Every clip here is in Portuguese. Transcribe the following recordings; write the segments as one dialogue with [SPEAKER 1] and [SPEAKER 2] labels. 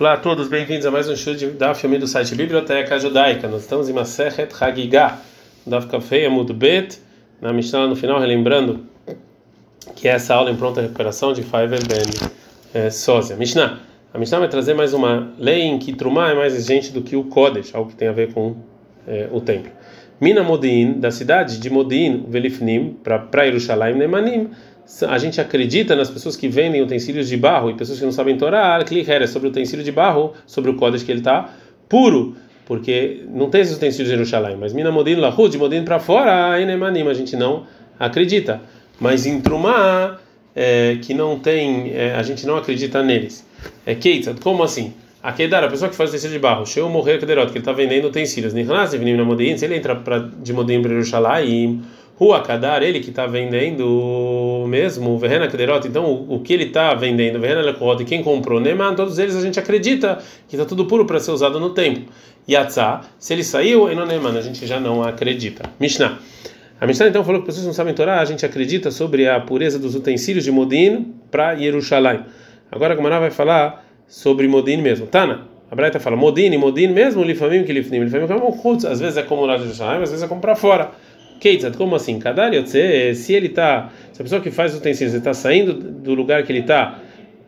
[SPEAKER 1] Olá a todos, bem-vindos a mais um show da filme do site Biblioteca Judaica. Nós estamos em Masechet Hagigah, da Kafei Amud Bet, na Mishnah no final, relembrando que é essa aula em pronta recuperação de Faivel Ben é, Sósia. Mishnah. A Mishnah vai trazer mais uma lei em que Trumá é mais exigente do que o Kodesh, algo que tem a ver com é, o templo. Mina Modin, da cidade de Modin, Velifnim, para Yerushalayim Nemanim, a gente acredita nas pessoas que vendem utensílios de barro e pessoas que não sabem Torá, é sobre o utensílio de barro, sobre o código que ele está puro, porque não tem esses utensílios de Jerusalém, mas Mina Modin Lahu, de Modin para fora, Enemanim, a gente não acredita. Mas em Trumá, é, que não tem, é, a gente não acredita neles. É Keitzad, como assim? A Kedar, a pessoa que faz utensílio de barro, Sheu morrer Kederot, que ele está vendendo utensílios, Nihnas, Vinim Modin, se ele entra pra, de Modin para Jerusalém, Rua Kadar, ele que está vendendo mesmo, Verena Kederot, então o, o, que ele está vendendo, Verena Lekot, e quem comprou Neman, todos eles a gente acredita que está tudo puro para ser usado no templo. Yatzá, se ele saiu, no Neman, a gente já não acredita. Mishnah. A Mishnah então falou que pessoas não sabem Torá, a gente acredita sobre a pureza dos utensílios de Modin para Jerusalém. Agora a Gomara vai falar sobre Modin mesmo. Tana, a Braita fala Modin, Modin mesmo, Lifamim que Lifnim, Lifamim que é às vezes é lá de Jerusalém, às vezes é como para fora. Keitzad, como assim? Kadar Yotze, se ele está, se a pessoa que faz os utensílios está saindo do lugar que ele está,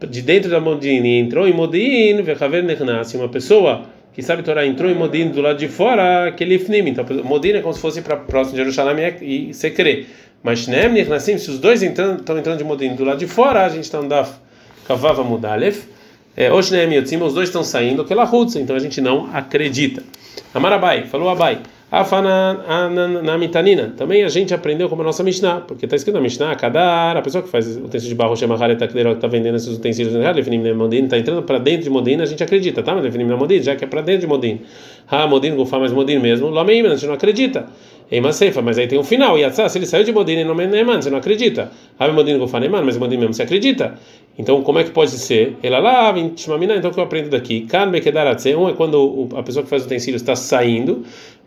[SPEAKER 1] de dentro da Modin e entrou em Modin, Vechaver Nechnas, uma pessoa que sabe Torá entrou em Modin do lado de fora, que então Modin é como se fosse para próximo de Jerusalém e você crê. Mas Shneem Nechnasim, se os dois estão entrando de Modin do lado de fora, a gente está andando Kavava Mudalef, é, Oshneem Yotzim, os dois estão saindo, que então a gente não acredita. Amarabai, falou Abai. Na mitanina. Também a gente aprendeu como a nossa Mishnah, porque está escrito na Mishnah, Kadar, a pessoa que faz utensílio de barro, chama Haret que está vendendo esses utensílios, está entrando para dentro de Modin, a gente acredita, tá? Mas definim na Modin, já que é para dentro de Modin. Ah, Modin, Gufá, mas Modin mesmo, Lomeim, a gente não acredita. Ei, Maseifa, mas aí tem um final, Yatzá, se ele saiu de Modin não Neman, você não acredita. Ah, Modin, Gufá, Neman, mas Modin mesmo, você acredita. Então, como é que pode ser? Ela lá, então o que eu aprendo daqui? Kan Bekedaratze, um é quando a pessoa que faz utensílios está saindo,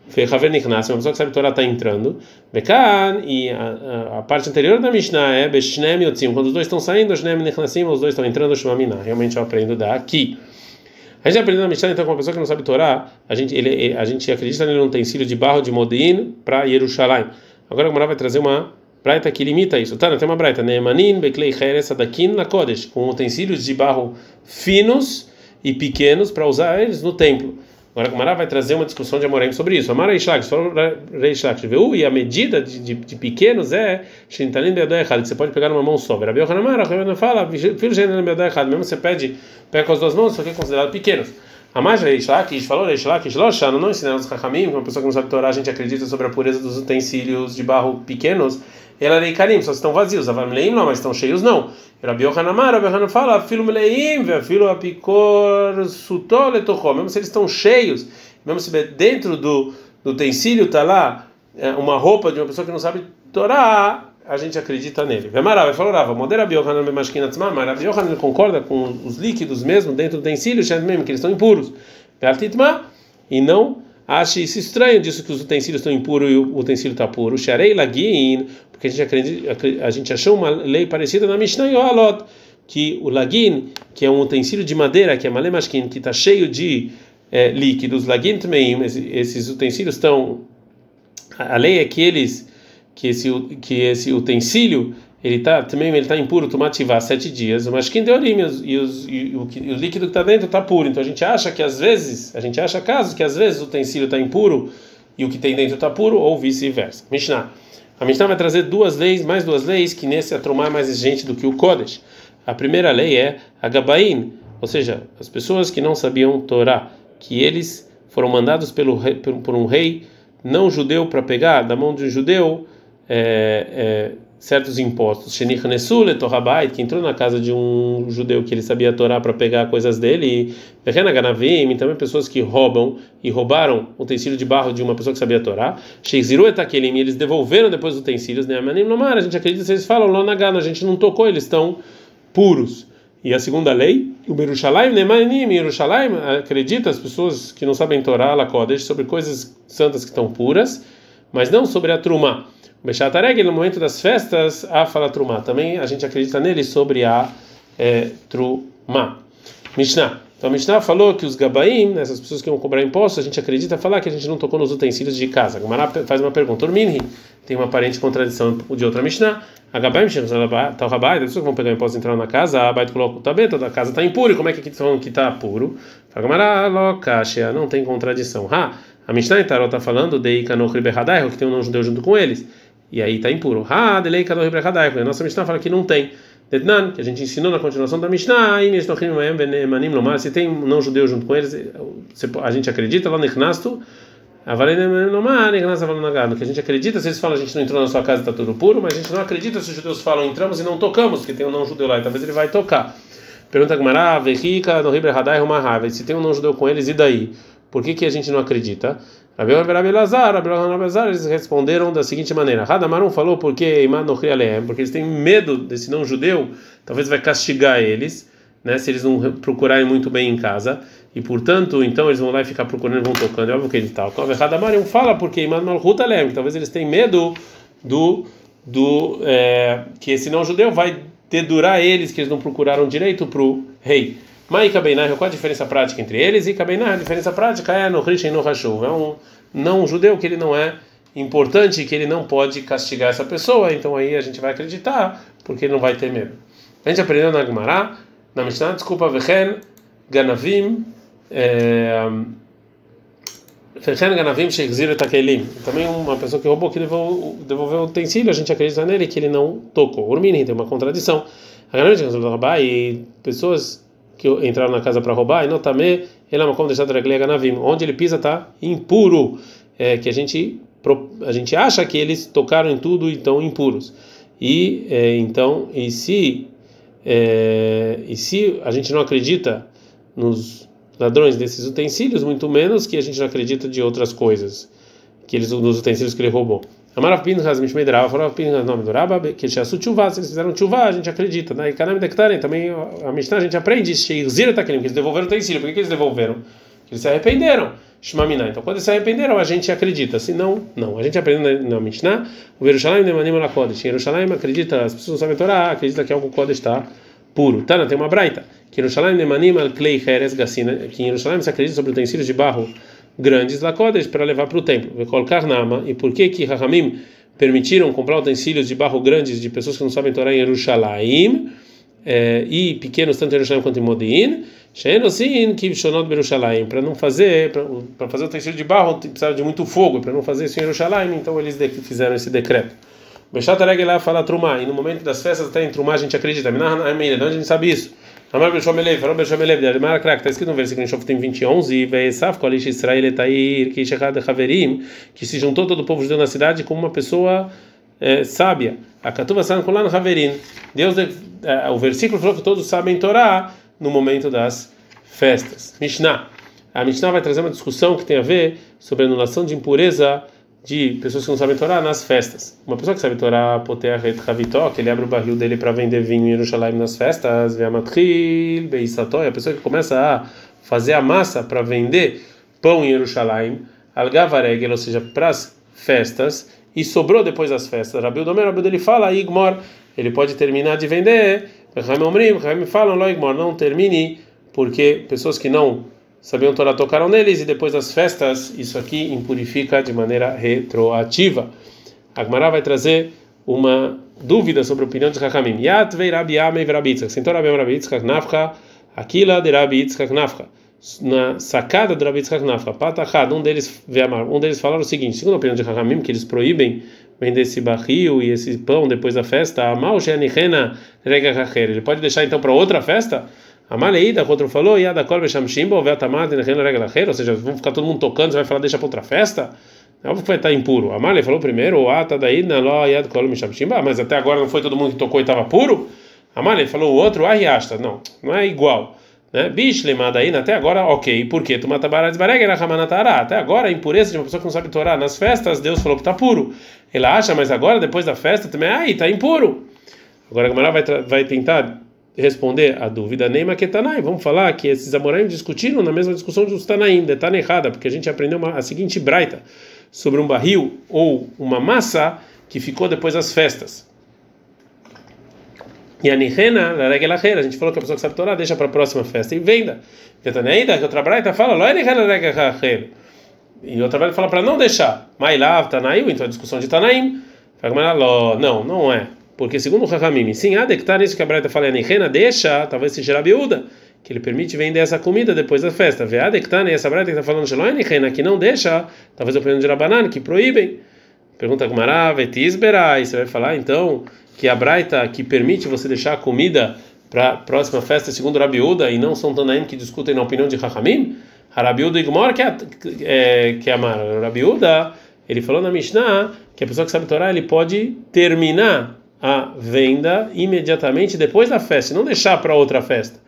[SPEAKER 1] Fechaver Nichnas, uma pessoa que sabe Torá está entrando. Bekan, e a, a, parte anterior da Mishnah é Beshnem Yotzim, quando os dois estão saindo, Shnem Nichnasim, os dois estão entrando, Shumamina. Realmente eu aprendo daqui. A gente aprendeu na Mishnah, então, com uma pessoa que não sabe Torá, a gente, ele, a gente acredita nele um utensílio de barro de Modin para Yerushalayim. Agora a Gemara vai trazer uma braita que limita isso. Tá, tem uma braita, Neemanin, Beklei Cheres, Adakin, na Kodesh, com utensílios de barro finos e pequenos para usar eles no templo. Agora a Gemara vai trazer uma discussão de Amorém sobre isso. Amara Ishlak, falou Reishlak, viu? E a medida de, de, de pequenos é Shintalim Beadó errado, que você pode pegar numa mão só. Rabi Yohanamara, Rabi fala, filho Shintalim Beadó errado, mesmo você pede, pega com as duas mãos, isso aqui é considerado pequenos. A mais Reishlak, falou Reishlak, Shloshano, não ensinamos os Chachamim, uma pessoa que não sabe Torá, a gente acredita sobre a pureza dos utensílios de barro pequenos. Ela é Karim, só estão vazios. Avamleim não, mas estão cheios não. Rabi Yohanamar, Rabi Yohanan fala, filo meleim, filo sutol etochó. Mesmo se eles estão cheios, mesmo se dentro do, do utensílio está lá é, uma roupa de uma pessoa que não sabe Torá, a gente acredita nele. Vemarav, falou Rava, modera bemashkin atzmam, mas Rabi Yohanan concorda com os líquidos mesmo dentro do utensílio, mesmo que eles estão impuros. E não ache isso estranho disso que os utensílios estão impuros e o utensílio está puro. Sharei lagin, porque a gente, acredita, a gente achou uma lei parecida na Mishnah e Alot, que o lagin, que é um utensílio de madeira, que é malemashkin, que está cheio de é, líquidos, lagin também, esses utensílios estão. A lei é que eles, que esse, que esse utensílio ele tá também ele está impuro, tomativar sete dias, mas quem deu os, e, os, e, o, e o líquido que está dentro está puro. Então a gente acha que às vezes, a gente acha casos que às vezes o utensílio está impuro e o que tem dentro está puro, ou vice-versa. Mishnah. A Mishnah vai trazer duas leis, mais duas leis, que nesse Atrumá é mais exigente do que o Kodesh. A primeira lei é a Gabain, ou seja, as pessoas que não sabiam Torá, que eles foram mandados pelo por, por um rei não judeu para pegar da mão de um judeu é, é, certos impostos. que entrou na casa de um judeu que ele sabia Torá para pegar coisas dele, e também pessoas que roubam e roubaram o utensílio de barro de uma pessoa que sabia Torá. eles devolveram depois os utensílios, né? A gente acredita, vocês falam, Lonagana, a gente não tocou, eles estão puros. E a segunda lei, o Berushalayim, Nemanim, Yerushalayim, acredita as pessoas que não sabem Torá, Lakodesh, sobre coisas santas que estão puras, mas não sobre a Trumá. Beshatareg, no momento das festas, a fala Trumá. Também a gente acredita nele sobre a é, Trumá. Mishnah. Então a Mishnah falou que os Gabaim, né, essas pessoas que vão cobrar impostos, a gente acredita falar que a gente não tocou nos utensílios de casa. Gamara faz uma pergunta. Urminhi tem uma aparente contradição de outra Mishnah. A Gabaim, tal Rabai, as pessoas que vão pegar imposto entrar na casa, a Bait coloca o tabê, toda a casa está impura. Como é que aqui estão falando que está puro? Fala Gamara, locaxia, não tem contradição. Ha, a Mishnah em Tarot está falando de Ikanoch Ribehadai, que tem um não judeu junto com eles. E aí está impuro. Ha, de Ikanoch Ribehadai, a nossa Mishnah fala que não tem. Detnan, que a gente ensinou na continuação da Mishnah, se tem um não judeu junto com eles, a gente acredita, lá no Ichnastu, que a gente acredita, se eles falam a gente não entrou na sua casa está tudo puro, mas a gente não acredita se os judeus falam entramos e não tocamos, porque tem um não judeu lá, e talvez ele vai tocar. Pergunta Gamara, Vehika, no Ribre Hadai, se tem um não judeu com eles, e daí? Por que, que a gente não acredita? Rabi Elazar, eles responderam da seguinte maneira: Radamarum falou porque porque eles têm medo desse não judeu, talvez vai castigar eles, né, se eles não procurarem muito bem em casa, e portanto, então eles vão lá e ficar procurando, vão tocando, é óbvio que ele tal. Então, Radamarum fala porque Iman Malchut Alem, talvez eles tenham medo do do é, que esse não judeu vai dedurar eles que eles não procuraram direito para o rei. Mai Kabeinar, qual a diferença prática entre eles? E Kabeinar, a diferença prática é no Rishen no Hashuv. É um não judeu que ele não é importante, que ele não pode castigar essa pessoa. Então aí a gente vai acreditar, porque ele não vai ter medo. A gente aprendeu na Gemara, na Mishnah, desculpa, Vechen, Ganavim, Vechen Ganavim Shechzir Takelim. Também uma pessoa que roubou, que devolveu, devolveu o utensílio, a gente acredita nele que ele não tocou. Urmini, tem uma contradição. A e pessoas que entraram na casa para roubar, e notame, como deixar ganavim, onde ele pisa está impuro, é, que a gente a gente acha que eles tocaram em tudo e estão impuros. E é, então, e se é, e se a gente não acredita nos ladrões desses utensílios, muito menos que a gente não acredita de outras coisas, que eles nos utensílios que ele roubou. Amarav Pinchas Mishmei Rava, falou Pinchas nome do Rabba, que eles chuvá, se eles fizeram chuvá, a gente acredita. Né? E Kanam Dektarem, também a Mishnah a gente aprende, Sheizira Takelim, que eles devolveram o utensílio. Por que, eles devolveram? Que eles se arrependeram. Shmamina. Então, quando eles se arrependeram, a gente acredita. Se não, não. A gente aprende na, na Mishnah, o Yerushalayim Nemanim. Em Yerushalayim acredita, as pessoas não sabem Torá, acredita que algo Kodesh está puro. Tana, tem uma braita. Que Yerushalayim Nemanim Al Klei Heres Gassina. Que em se acredita sobre utensílios de barro grandes lacodes para levar para o templo. colocar nama. E por que que Rahamim permitiram comprar utensílios de barro grandes de pessoas que não sabem Torá em Jerusalém é, e pequenos tanto em Jerusalém quanto em Modin? Para não fazer para fazer utensílio de barro precisava de muito fogo para não fazer isso em Jerusalém então eles fizeram esse decreto. Bechat lá fala Trumá e no momento das festas até em Trumá a gente acredita. Onde a gente sabe isso? Amar Beshomelev, falou Beshomelev, de Arimara Krak, está escrito no versículo em Shoftim 20, 11, Ve'esaf Kolish Israel Etair, Kishechad Haverim, que se juntou todo o povo judeu na cidade como uma pessoa é, sábia. A Katuva San Kulan Haverim. Deus, é, o versículo falou que todos sabem Torá no momento das festas. Mishnah. A Mishnah vai trazer uma discussão que tem a ver sobre a anulação de impureza de pessoas que não sabem Torá nas festas. Uma pessoa que sabe Torá, poter et ravitó, que ele abre o barril dele para vender vinho em Jerusalém nas festas, ve'amatril, beisató, é a pessoa que começa a fazer a massa para vender pão em Jerusalém, algavaregel, ou seja, para as festas, e sobrou depois das festas. Rabi Domer, Rabi dele fala, igmor, ele pode terminar de vender, Rahim Omrim, Rahim falam, lo igmor, não termine, porque pessoas que não sabiam Torá tocaram neles e depois das festas isso aqui impurifica de maneira retroativa. Agmará vai trazer uma dúvida sobre a opinião de Hakamim. Yat vei Rabi Amei Rabi Yitzchak. Sentou Rabi Yitzchak Nafcha, Aquila de Rabi Yitzchak Nafcha. Na sacada do Rabi Yitzchak Nafcha, Patachad, um deles, um deles falaram o seguinte, segundo a opinião de Hakamim, que eles proíbem vender esse barril e esse pão depois da festa, Amal Sheanichena Rega Ele pode deixar então para outra festa? A Maleida, o outro falou, Yada Kol Beshamshimbo, Vetamad, ou seja, vão ficar todo mundo tocando, você vai falar, deixa para outra festa? É óbvio que vai estar impuro. A Male falou primeiro, o Ata daí, Naló, Yad Kol Beshamshimbo, mas até agora não foi todo mundo que tocou e estava puro? A Male falou o outro, Ariasta, não, não é igual. Né? Bishlema aí até agora, ok. Por quê? Tu mata barat Até agora, a impureza de uma pessoa que não sabe Torá nas festas, Deus falou que está puro. Ele acha, mas agora, depois da festa, também, ai, está impuro. Agora a Gamara vai, vai tentar responder a dúvida Neima Ketanai. Vamos falar que esses Amoraim discutiram na mesma discussão dos Tanaim, de Tana errada, porque a gente aprendeu uma, a seguinte braita sobre um barril ou uma massa que ficou depois das festas. E a Nihena, a gente falou que a pessoa que sabe Torá deixa para a próxima festa e venda. ainda que outra braita fala, Lo é E outra braita fala para não deixar. Mailav, Tanaim, então a discussão de Tanaim. Não, não é. Porque segundo o Hakamim, sim, há dectar isso que a braita fala, Nihena deixa, talvez seja a biúda, que ele permite vender essa comida depois da festa. Vê a dectar, essa braita que está falando, é que não deixa, talvez o opinião de Rabanan, que proíbem. Pergunta Gumara, Vetisbera, e você vai falar então que a Braita que permite você deixar a comida para a próxima festa segundo Rabiúda e não são Tanaim que discutem na opinião de Rahamim? Rabiúda Gumor que é, que amar. Rabiúda, ele falou na Mishnah que a pessoa que sabe Torá ele pode terminar a venda imediatamente depois da festa, não deixar para outra festa.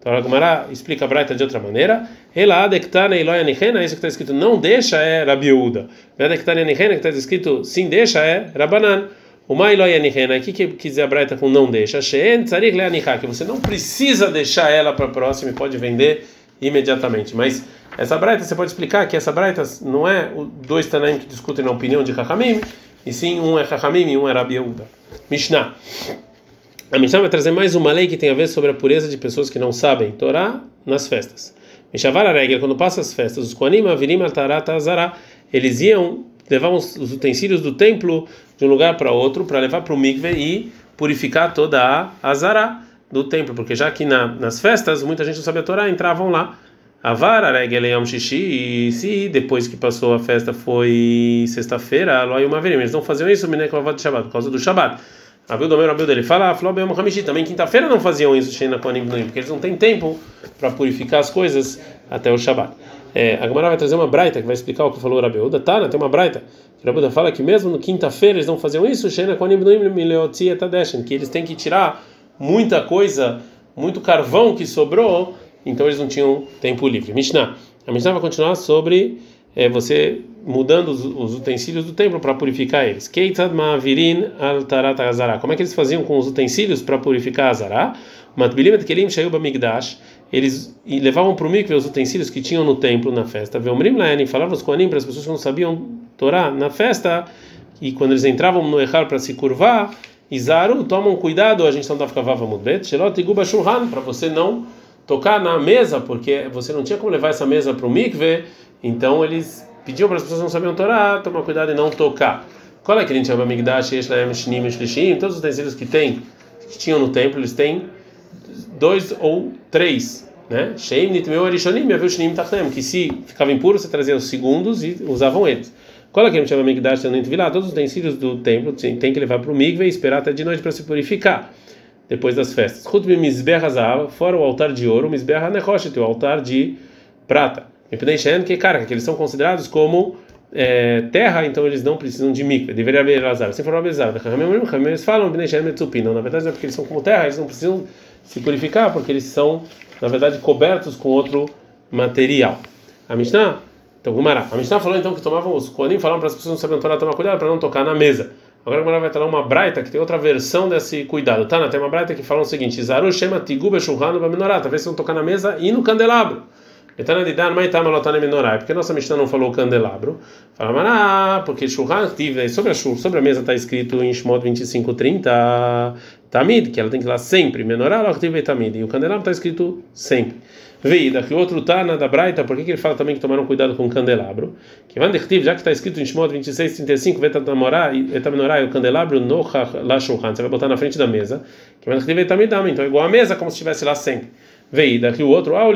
[SPEAKER 1] Então a Gumara explica a Braita de outra maneira. Ela adektana iloya nihena, isso que está escrito não deixa é Rabiúda. Adektana nihena, que está escrito sim deixa é Rabanan. O Mailoya Nihena, o que quer dizer a Braita com não deixa? que você não precisa deixar ela para a próxima e pode vender imediatamente. Mas essa Braita, você pode explicar que essa Braita não é dois Tanaim que discutem na opinião de Chachamim, e sim um é Chachamim e um é Rabiúda. Mishnah. A Mishnah vai trazer mais uma lei que tem a ver sobre a pureza de pessoas que não sabem Torá nas festas. Mishavar regra, quando passa as festas, os Koanim, Avirim, Altarata, Azara, eles iam levavam os utensílios do templo de um lugar para outro para levar para o mikve e purificar toda a azara do templo, porque já que na, nas festas muita gente não sabia a Torá, entravam lá. A vara, Regeleyam Shishi, e se depois que passou a festa foi sexta-feira, uma vez eles não faziam isso, Mineklavad de Shabbat, por causa do Shabbat. Abil Domer, Abil dele fala, Flop Yom Hamishi, também quinta-feira não faziam isso, Sheina Koanim porque eles não têm tempo para purificar as coisas até o Shabbat. É, a Gemara vai trazer uma braita que vai explicar o que falou o Rabiuda. Tá, tem uma braita. Rabiuda fala que mesmo no quinta-feira eles não faziam isso, Sheina Koanim que eles têm que tirar muita coisa, muito carvão que sobrou, então eles não tinham tempo livre. Mishnah. A Mishnah vai continuar sobre é, você mudando os, os, utensílios do templo para purificar eles. Keitad ma'avirin Como é que eles faziam com os utensílios para purificar azará? Matbilim kelim shayu bamigdash. Eles levavam para o mikve os utensílios que tinham no templo na festa. Veomrim laeni falavam os koanim para as pessoas que não sabiam Torá na festa e quando eles entravam no echar para se curvar, Izaru, tomam cuidado, a gente não estava cavava mudbet, shelot iguba shulhan, para você não tocar na mesa, porque você não tinha como levar essa mesa para o mikve então eles pediam para as pessoas que não sabiam Torá, tomar cuidado e não tocar. Qual é que a gente chama Migdash, Yeshlaem, Shnim, Shlishim? Todos os utensílios que tem, que tinham no templo, eles têm dois ou três, né? Sheim, Nitmeu, Arishonim, Yaviu, Shnim, Tachem, que se ficava impuro, você trazia os segundos e usavam eles. Qual é que a gente chama Migdash, Vilá? Todos os utensílios do templo tem que levar para o Migve e esperar até de noite para se purificar depois das festas. Chutbi Mizbeha Zav, fora o altar de ouro, Mizbeha Nechoshet, o altar de prata que cara, que eles são considerados como é, terra, então eles não precisam de mikve. Deveria haver azar. Se for abesar, eles falam não, na verdade é porque eles são como terra, eles não precisam se purificar porque eles são, na verdade, cobertos com outro material. A Mishnah, então Gumara, a Mishnah falou então que tomavam os Koanim falavam para as pessoas não saberem Torá tomar cuidado para não tocar na mesa. Agora a Gumara vai trazer uma braita que tem outra versão desse cuidado. Tá, tem uma braita que fala o seguinte: Zaru shema tiguba shulhanu ba talvez se não tocar na mesa e no candelabro. Porque nossa Mishnah não falou candelabro. Fala, ah, porque Shulchan tive sobre a sobre a mesa está escrito em Shmot 25:30 Tamid, que ela tem que ir lá sempre. Menorá, tive Tamid. E o candelabro está escrito sempre. Veida, que outro tá na da Braita, por que, que ele fala também que tomaram cuidado com o candelabro? Que já que está escrito em Shmot 26:35 Vetamenorá e o candelabro no la Shulchan, você vai botar na frente da mesa. Que então é igual a mesa, como se estivesse lá sempre. Veio daqui o outro, ah.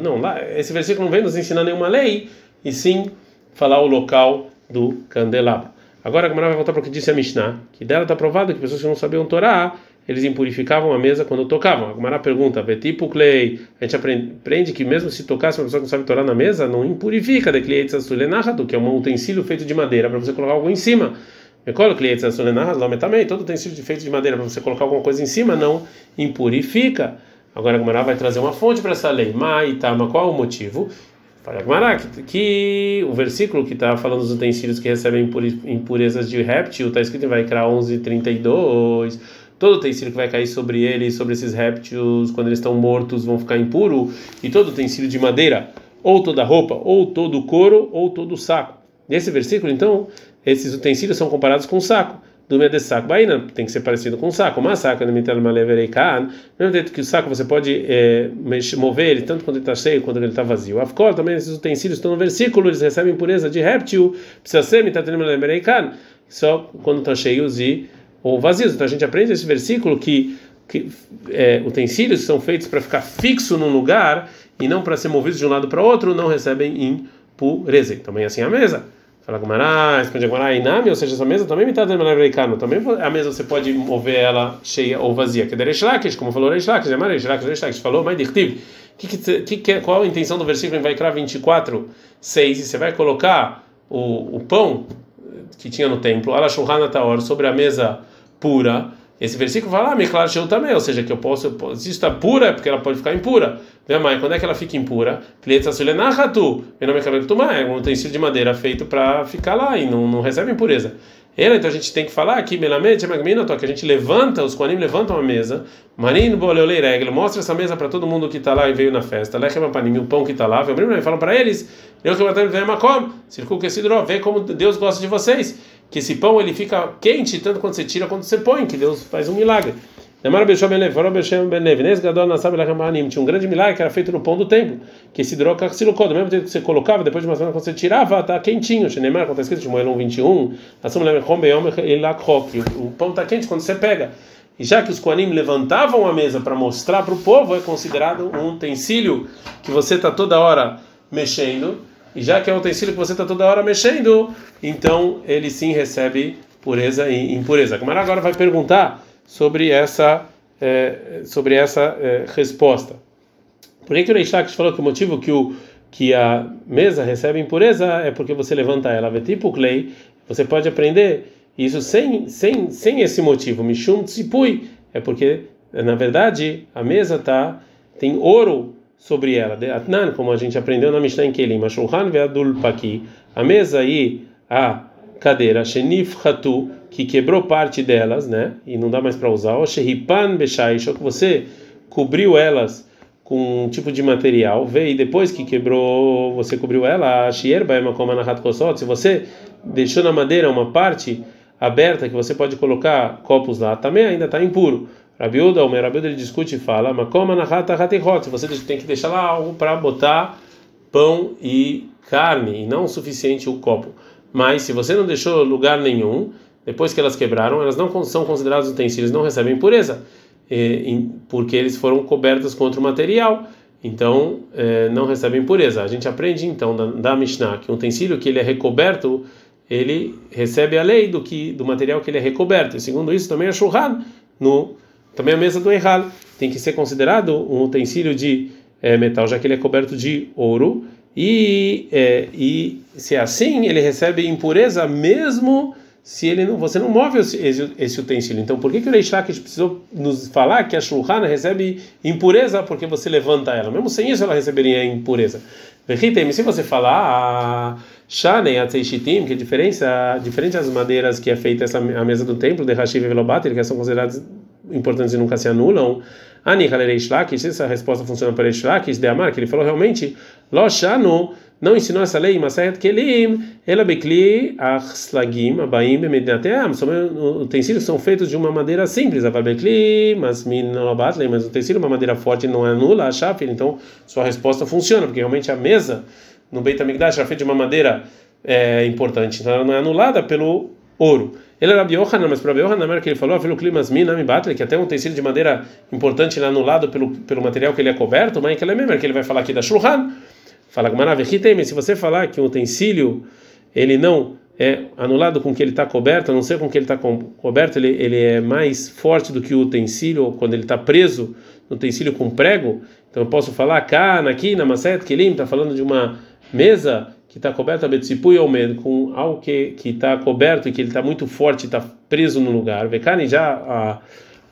[SPEAKER 1] Não, lá, esse versículo não vem nos ensinar nenhuma lei, e sim falar o local do candelabro. Agora a Gemara vai voltar para o que disse a Mishnah, que dela está provado que pessoas que não sabiam Torá, eles impurificavam a mesa quando tocavam. A Gemara pergunta, tipo Klei, a gente aprende que mesmo se tocasse uma pessoa que não sabe Torá na mesa, não impurifica, que é um utensílio feito de madeira para você colocar algo em cima. Todo utensílio feito de madeira para você colocar alguma coisa em cima não impurifica. Agora a Gemara vai trazer uma fonte para essa lei. Maitama, qual o motivo? Fala a que, que, o versículo que está falando dos utensílios que recebem impurezas de réptil está escrito em Vaikra 11:32. Todo utensílio que vai cair sobre ele, sobre esses répteis, quando eles estão mortos, vão ficar impuro. E todo utensílio de madeira, ou toda roupa, ou todo couro, ou todo saco. Nesse versículo, então, esses utensílios são comparados com o saco. do medesak baina, tem que ser parecido com um saco. Uma saca no malevereikan, mesmo jeito que o saco você pode é, mover ele tanto quando ele está cheio quanto ele está vazio. Afkol também esses utensílios estão no versículo, eles recebem pureza de réptil, precisa ser só quando estão cheios e ou vazios. Então a gente aprende esse versículo que, que é, utensílios são feitos para ficar fixo num lugar e não para ser movidos de um lado para outro, não recebem impureza. Também assim a mesa. Fala Gumará, responde Gumará, Inami, ou seja, essa mesa também me está dando americano. Também a mesa você pode mover ela cheia ou vazia. Que é Reish Lakish, como falou Reish Lakish, é Reish Lakish, Reish Lakish falou, mas Dirtiv. Que, que, que, qual a intenção do versículo em Vaikra 24, 6? E você vai colocar o, o pão que tinha no templo, Ala Shulhana Taor, sobre a mesa pura. Esse versículo fala, ah, me claro também, ou seja, que eu posso, eu posso, se está pura, é porque ela pode ficar impura. Minha mãe, quando é que ela fica impura? Meu nome é um utensílio de madeira feito para ficar lá e não, não recebe impureza. Ela, então a gente tem que falar aqui, Melamed, que a gente levanta, os Koanim levantam a mesa, Marino Boleolei Regel, mostra essa mesa para todo mundo que está lá e veio na festa, Lechem Panim, o pão que está lá, e falam para eles, eu que matar circula esse vê como Deus gosta de vocês, que esse pão ele fica quente tanto quando você tira quanto você põe, que Deus faz um milagre. Tinha um grande milagre que era feito no pão do templo, que esse droga se do mesmo tempo que você colocava, depois de uma semana quando você tirava, tá quentinho. Neymar, quando está escrito em Moelon 21, o pão está quente quando você pega. E já que os Koanim levantavam a mesa para mostrar para o povo, é considerado um utensílio que você está toda hora mexendo. E já que é um utensílio que você está toda hora mexendo, então ele sim recebe pureza e impureza. Como agora vai perguntar sobre essa é, sobre essa é, resposta. Por que, que o Reish falou que o motivo que o que a mesa recebe impureza é porque você levanta ela, tipo clay, você pode aprender isso sem sem sem esse motivo. Mishum tzipui é porque na verdade a mesa tá tem ouro sobre ela. Atnan, como a gente aprendeu na Mishnah em Kelim. A mesa e a cadeira, Shenif Hatu, que quebrou parte delas, né? E não dá mais para usar. O Shehipan Beshaish, que você cobriu elas com um tipo de material, veio depois que quebrou, você cobriu ela, a Shierba é como se você deixou na madeira uma parte aberta que você pode colocar copos lá, também ainda está impuro. Rabiuda, o Rabiuda ele discute e fala, se você tem que deixar lá algo para botar pão e carne, e não o suficiente o copo. Mas se você não deixou lugar nenhum, depois que elas quebraram, elas não são consideradas utensílios, não recebem pureza, porque eles foram cobertos com outro material, então é, não recebem pureza. A gente aprende então da, Mishnah que um utensílio que ele é recoberto, ele recebe a lei do que do material que ele é recoberto. E segundo isso também é churran no também a mesa do Eihal tem que ser considerado um utensílio de é, metal, já que ele é coberto de ouro e, é, e se é assim, ele recebe impureza mesmo se ele não, você não move esse, esse utensílio. Então, por que, que o Reish Lakish precisou nos falar que a Shulchan recebe impureza porque você levanta ela? Mesmo sem isso, ela receberia impureza. Se você falar Shanei Atzeishitim, que é diferença, diferente das madeiras que é feita essa, a mesa do templo, de Hashiv e Velobater, que são consideradas importantes e nunca se anulam, Ani Halerei Shlakish, essa resposta funciona para Reish Lakish, de Amar, que ele falou realmente, Lo Shanu, não ensinou essa lei, Maseret Kelim, ela bekli achslagim abaim bemedinateam. São utensílios são feitos de uma madeira simples, a bekli, mas minolabatlei, mas o utensílio uma madeira forte não anula a shafir, então sua resposta funciona, porque realmente a mesa no Beit HaMikdash era feita de uma madeira é, importante, então ela não é anulada pelo ouro. Ele era Biohanan, mas para Biohanan era que ele falou, pelo clima minami batle, que até um utensílio de madeira importante ele é anulado pelo, pelo material que ele é coberto, mas que ele é mesmo, que ele vai falar aqui da Shulhan. Fala Gmarav, se você falar que um utensílio ele não é anulado com que ele está coberto, a não ser com que ele está coberto, ele, ele é mais forte do que o utensílio quando ele está preso no utensílio com prego. Então eu posso falar cá, aqui, na Maset Kelim, está falando de uma mesa que está coberta Betsipui ou medo com algo que está coberto e que ele está muito forte, está preso no lugar. Vekani já a,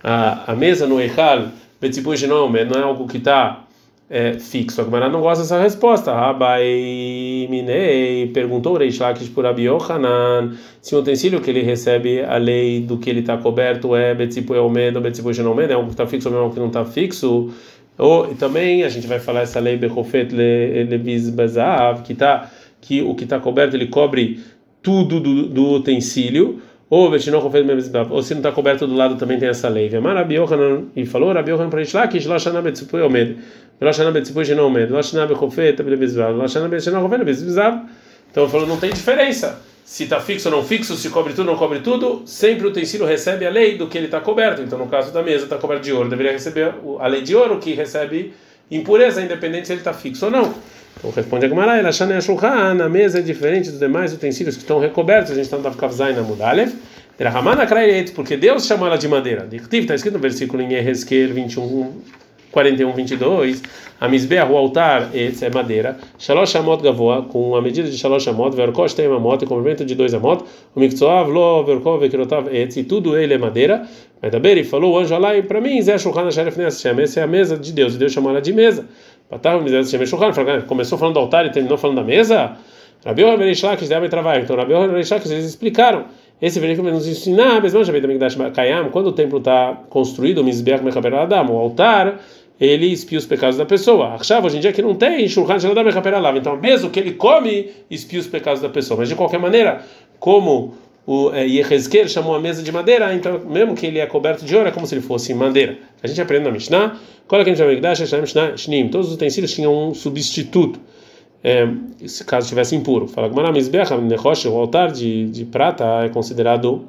[SPEAKER 1] a, a mesa no Echal Betsipui não é algo que está é, fixo. A Gemara não gosta dessa resposta. Rabai Minei perguntou o Reish Lakish por Abi Yohanan se o utensílio que ele recebe a lei do que ele está coberto é Betzipu é Omed ou Betzipu é Omed, é algo que está fixo ou é algo que não está fixo. Ou, e também a gente vai falar essa lei Bechofet Levis Bazav, que, tá, que o que está coberto ele cobre tudo do, do utensílio ou ou se não está coberto do lado também tem essa lei. E falou Rabi Yohanan para Ishlakish, Loshana Betzipui Omed, Loshana Betzipui Shena Omed, Loshana Bechofet, Bezvav, Loshana Bechena Roven, Bezvav. Então falou, não tem diferença. Se está fixo ou não fixo, se cobre tudo ou não cobre tudo, sempre o utensílio recebe a lei do que ele está coberto. Então, no caso da mesa, está coberto de ouro, deveria receber a lei de ouro que recebe impureza, independente se ele está fixo ou não. Então responde a Gemara, a mesa é diferente dos demais utensílios que estão recobertos, a gente está no Kavzai na Mudalev. Porque Deus chamou ela de madeira. Está escrito no versículo em Ezequiel 21, 41, 22. A Misbeah, o altar, esse é madeira. Shalosh Amot Gavoa, com a medida de Shalosh Amot, Verkosh tem uma moto, e comprimento de dois Amot. O Miktsoav, Lo, Verkov, Vekirotav, Etz, e tudo ele é madeira. Medaberi falou o anjo lá, e para mim, Zé Shulchan Hashem Hashem, essa é a mesa de Deus, e Deus chamou ela de mesa. Começou falando do altar e terminou falando da mesa. Rabi Yohan Bereishlak, devem trabalhar. Então, eles explicaram. Esse versículo nos ensinar, mesmo já Kayam, quando o templo está construído, o altar, ele espia os pecados da pessoa. Achava hoje em dia que não tem Shulchan Shaladam Então, mesmo que ele come, espia os pecados da pessoa. Mas de qualquer maneira, como o é, Yehezkel chamou a mesa de madeira, então mesmo que ele é coberto de ouro, é como se ele fosse madeira. A gente aprende na Mishnah, todos os utensílios tinham um substituto, é, se caso estivesse impuro. Fala o altar de, de prata é considerado,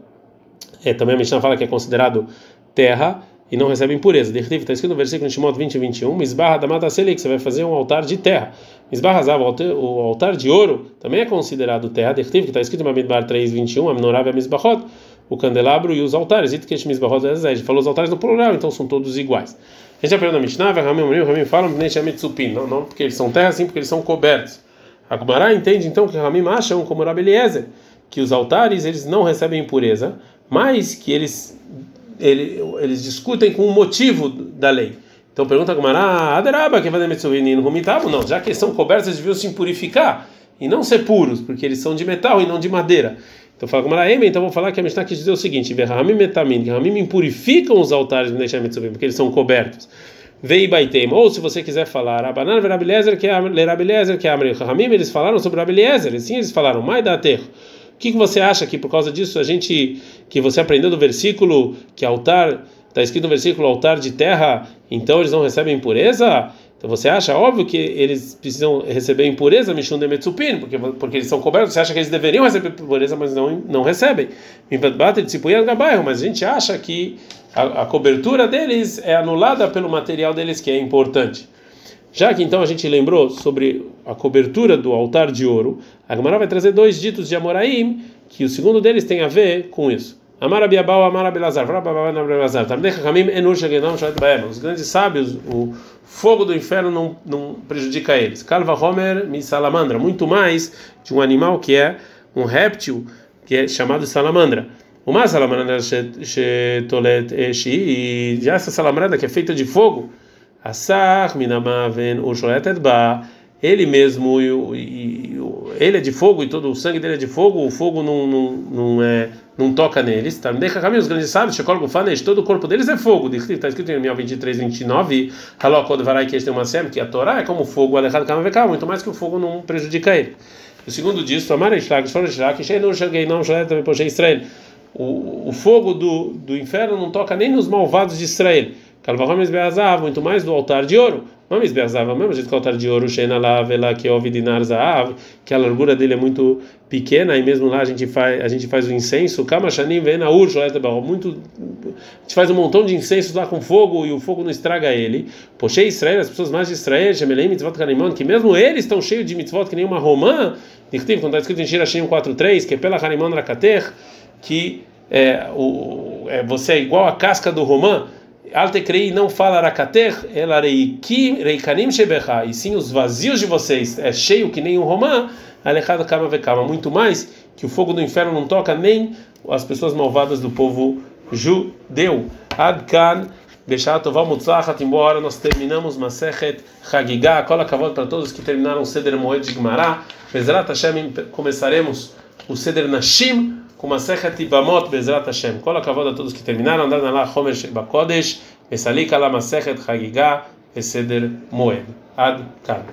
[SPEAKER 1] é, também a Mishnah fala que é considerado terra, e não recebe impureza. Está escrito no versículo de Shimon 20 e 21, Misbarra da Mata que você vai fazer um altar de terra. Misbarra Zav, o altar de ouro, também é considerado terra. que está escrito em Midbar 3, 21, a Menorá e a Misbahot, o candelabro e os altares. Itkesh Misbahot é falou os altares no plural, então são todos iguais. A gente aprendeu na Mishnah, Ramim, Ramim falam, não, não porque eles são terra, sim porque eles são cobertos. A Gumará entende então que Ramim acham como Rabi Eliezer, que os altares eles não recebem impureza, mas que eles ele, eles discutem com o motivo da lei. Então pergunta como ah, Aderaba, que vai Não, já que eles são cobertos, eles deviam se purificar e não ser puros, porque eles são de metal e não de madeira. Então fala como então vou falar que a Mishnah quis dizer o seguinte: Verhamim metamin, que Ramim impurificam os altares porque eles são cobertos. Vei baitem, ou se você quiser falar, Abanar Verabiliezer, que é Lerabiliezer, que é Ramim, eles falaram sobre Abiliezer, sim, eles falaram, Mai da terra. Que, que você acha que por causa disso a gente que você aprendeu do versículo que altar está escrito no versículo altar de terra, então eles não recebem impureza? Então você acha óbvio que eles precisam receber impureza, Mishun Demetsupin, porque porque eles são cobertos, você acha que eles deveriam receber impureza, mas não não recebem. Mas a gente acha que a, a cobertura deles é anulada pelo material deles que é importante. Já que então a gente lembrou sobre a cobertura do altar de ouro, a Gemara vai trazer dois ditos de Amoraim, que o segundo deles tem a ver com isso. Os grandes sábios, o fogo do inferno não, não prejudica eles. Kalva Homer, salamandra, muito mais de um animal que é um réptil, que é chamado salamandra. Uma salamandra e já essa salamandra que é feita de fogo, Asar minamaven ba ele mesmo ele é de fogo e todo o sangue dele é de fogo, o fogo não, não, não, é, não toca neles. Tá? Os grandes sábios, todo o corpo deles é fogo. Está escrito em 23, 29, que uma que a Torá é como fogo, muito mais que o fogo não prejudica ele. O segundo disso, Amar Ishlak, Israel. O fogo do, do inferno não toca nem nos malvados de Israel. Calvahomes Beazav, muito mais do altar de ouro. Mames Beazav, mesmo jeito que o altar de ouro, Shena lá, Vela, que ouve Dinar Zahav, que a largura dele é muito pequena, e mesmo lá a gente faz, a gente faz o incenso, Kamashanim Vena Urjo, muito, a gente faz um montão de incensos lá com fogo e o fogo não estraga ele. Poxa, Israel, as pessoas mais de Israel, Shemelem Mitzvot Karimon, que mesmo eles estão cheios de mitzvot que nem uma romã, quando está escrito em Shirashim 4.3, que é pela Harimon Rakater, que é, o, é, você é igual a casca do romã, Altekrei não fala rakater, ela reikanim shebecha, e sim os vazios de vocês, é cheio que nem um romã, alechado kama vekama, muito mais que o fogo do inferno não toca nem as pessoas malvadas do povo judeu. Adkan, deixar tovar mutzlachat, embora nós terminamos Masechet Hagigah, cola cavalo para todos que terminaram o Seder Moed de Gmará, Hashem, começaremos o Seder Nashim, com uma Sechet Ibamot Bezrat Hashem. Kol a todos que terminaram, andando lá, Homer Bakodesh, Ala Masechet Hagigah, Eseder Moed. Ad Kan.